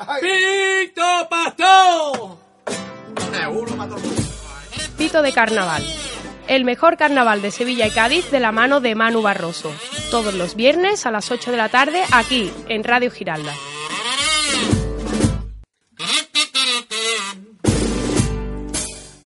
¡Pito Pastor! Pito de Carnaval. El mejor carnaval de Sevilla y Cádiz de la mano de Manu Barroso. Todos los viernes a las 8 de la tarde aquí en Radio Giralda.